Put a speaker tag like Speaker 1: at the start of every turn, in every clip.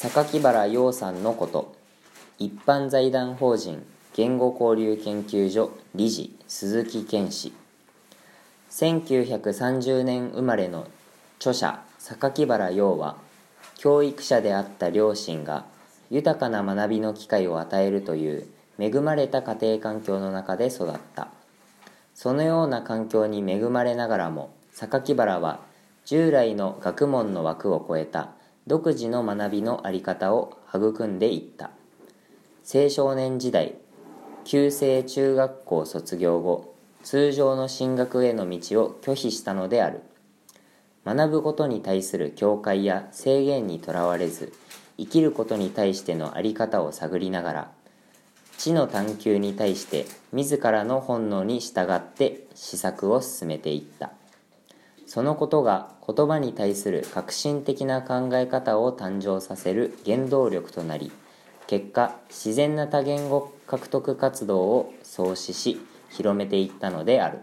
Speaker 1: 榊原陽さんのこと。一般財団法人言語交流研究所理事鈴木健氏。1930年生まれの著者榊原陽は教育者であった両親が豊かな学びの機会を与えるという恵まれた家庭環境の中で育った。そのような環境に恵まれながらも榊原は従来の学問の枠を超えた独自の学びの在り方を育んでいった。青少年時代旧制中学校卒業後通常の進学への道を拒否したのである。学ぶことに対する境界や制限にとらわれず生きることに対しての在り方を探りながら知の探求に対して自らの本能に従って施策を進めていった。そのことが言葉に対する革新的な考え方を誕生させる原動力となり結果自然な多言語獲得活動を創始し広めていったのである。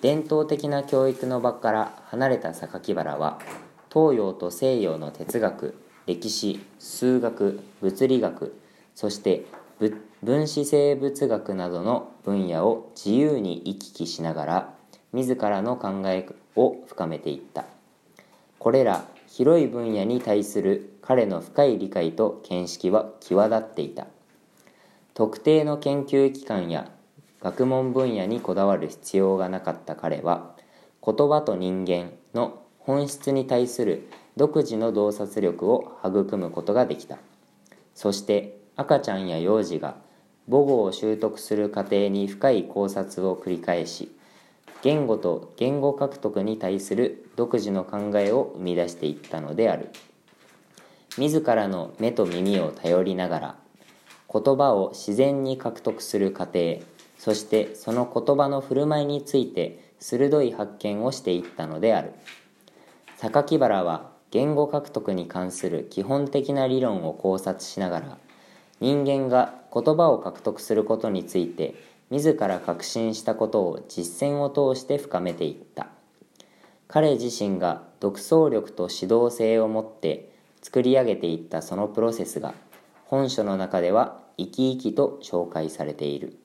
Speaker 1: 伝統的な教育の場から離れた榊原は東洋と西洋の哲学歴史数学物理学そして分子生物学などの分野を自由に行き来しながら自らの考えを深めていった。これら広い分野に対する彼の深い理解と見識は際立っていた。特定の研究機関や学問分野にこだわる必要がなかった彼は言葉と人間の本質に対する独自の洞察力を育むことができた。そして赤ちゃんや幼児が母語を習得する過程に深い考察を繰り返し言語と言語獲得に対する独自の考えを生み出していったのである。自らの目と耳を頼りながら言葉を自然に獲得する過程そしてその言葉の振る舞いについて鋭い発見をしていったのである。榊原は言語獲得に関する基本的な理論を考察しながら人間が言葉を獲得することについて自ら確信したことを実践を通して深めていった。彼自身が独創力と指導性を持って作り上げていったそのプロセスが本書の中では生き生きと紹介されている。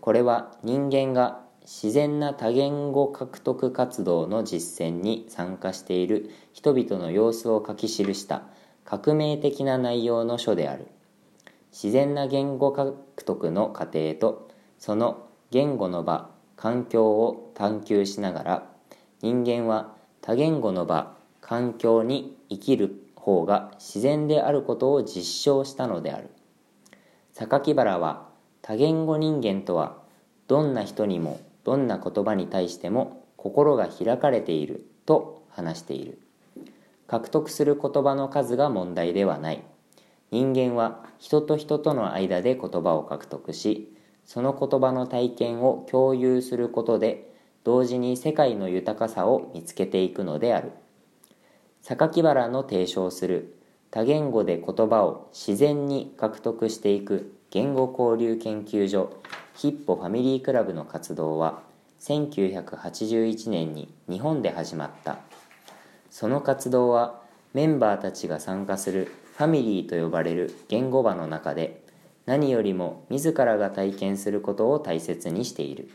Speaker 1: これは人間が自然な多言語獲得活動の実践に参加している人々の様子を書き記した革命的な内容の書である。自然な言語獲得の過程とその言語の場環境を探求しながら人間は多言語の場環境に生きる方が自然であることを実証したのである。榊原は多言語人間とはどんな人にもどんな言葉に対しても心が開かれていると話している。獲得する言葉の数が問題ではない。人間は人と人との間で言葉を獲得しその言葉の体験を共有することで同時に世界の豊かさを見つけていくのである。榊原の提唱する多言語で言葉を自然に獲得していく言語交流研究所ヒッポファミリークラブの活動は1981年に日本で始まった。その活動はメンバーたちが参加するファミリーと呼ばれる言語場の中で何よりも自らが体験することを大切にしている。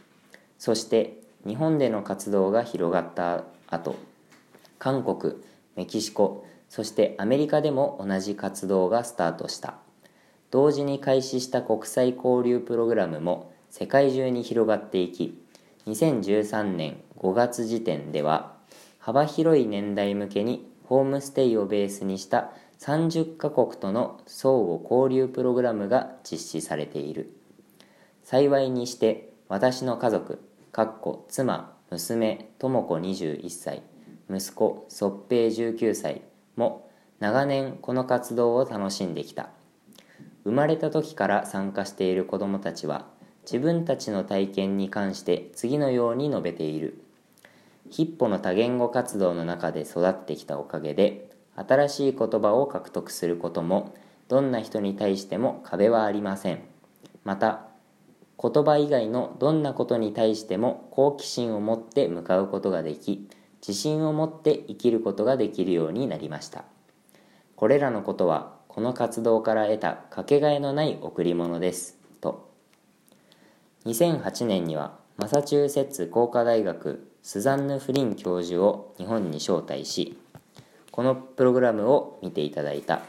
Speaker 1: そして日本での活動が広がった後韓国メキシコそしてアメリカでも同じ活動がスタートした。同時に開始した国際交流プログラムも世界中に広がっていき2013年5月時点では幅広い年代向けにホームステイをベースにした30カ国との相互交流プログラムが実施されている。幸いにして私の家族かっこ妻娘智子21歳息子祖平19歳も長年この活動を楽しんできた。生まれた時から参加している子どもたちは自分たちの体験に関して次のように述べている。ヒッポの多言語活動の中で育ってきたおかげで新しい言葉を獲得することもどんな人に対しても壁はありません。また言葉以外のどんなことに対しても好奇心を持って向かうことができ自信を持って生きることができるようになりました。これらのことはこの活動から得たかけがえのない贈り物です。と。2008年にはマサチューセッツ工科大学スザンヌ・フリン教授を日本に招待しこのプログラムを見ていただいた。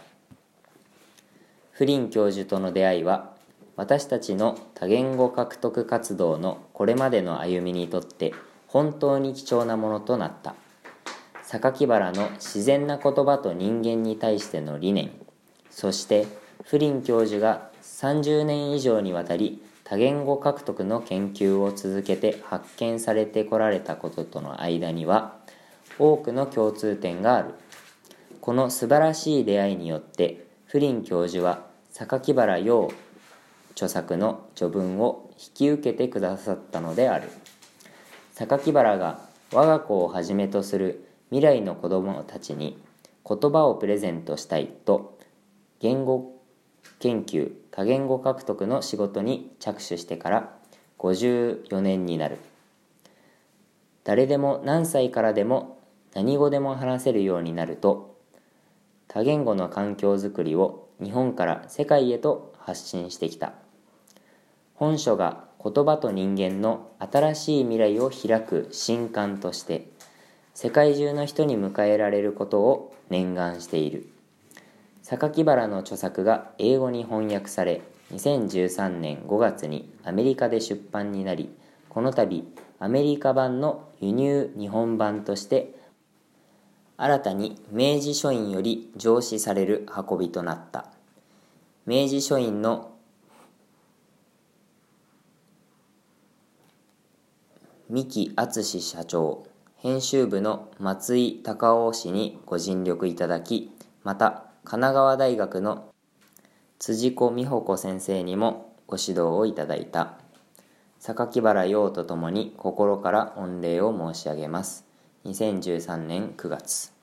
Speaker 1: フリン教授との出会いは私たちの多言語獲得活動のこれまでの歩みにとって本当に貴重なものとなった。榊原の自然な言葉と人間に対しての理念。そしてフリン教授が30年以上にわたり多言語獲得の研究を続けて発見されてこられたこととの間には多くの共通点がある。この素晴らしい出会いによってフリン教授は榊原陽著作の序文を引き受けてくださったのである。榊原が我が子をはじめとする未来の子どもたちに言葉をプレゼントしたいと言語研究多言語獲得の仕事に着手してから54年になる。誰でも何歳からでも何語でも話せるようになると多言語の環境づくりを日本から世界へと発信してきた。本書が言葉と人間の新しい未来を開く新刊として世界中の人に迎えられることを念願している。榊原の著作が英語に翻訳され2013年5月にアメリカで出版になりこの度アメリカ版の輸入日本版として新たに明治書院より上梓される運びとなった。明治書院の三木敦社長編集部の松井隆夫氏にご尽力いただきまた神奈川大学の辻子美穂子先生にもご指導をいただいた。榊原陽とともに心から御礼を申し上げます。2013年9月。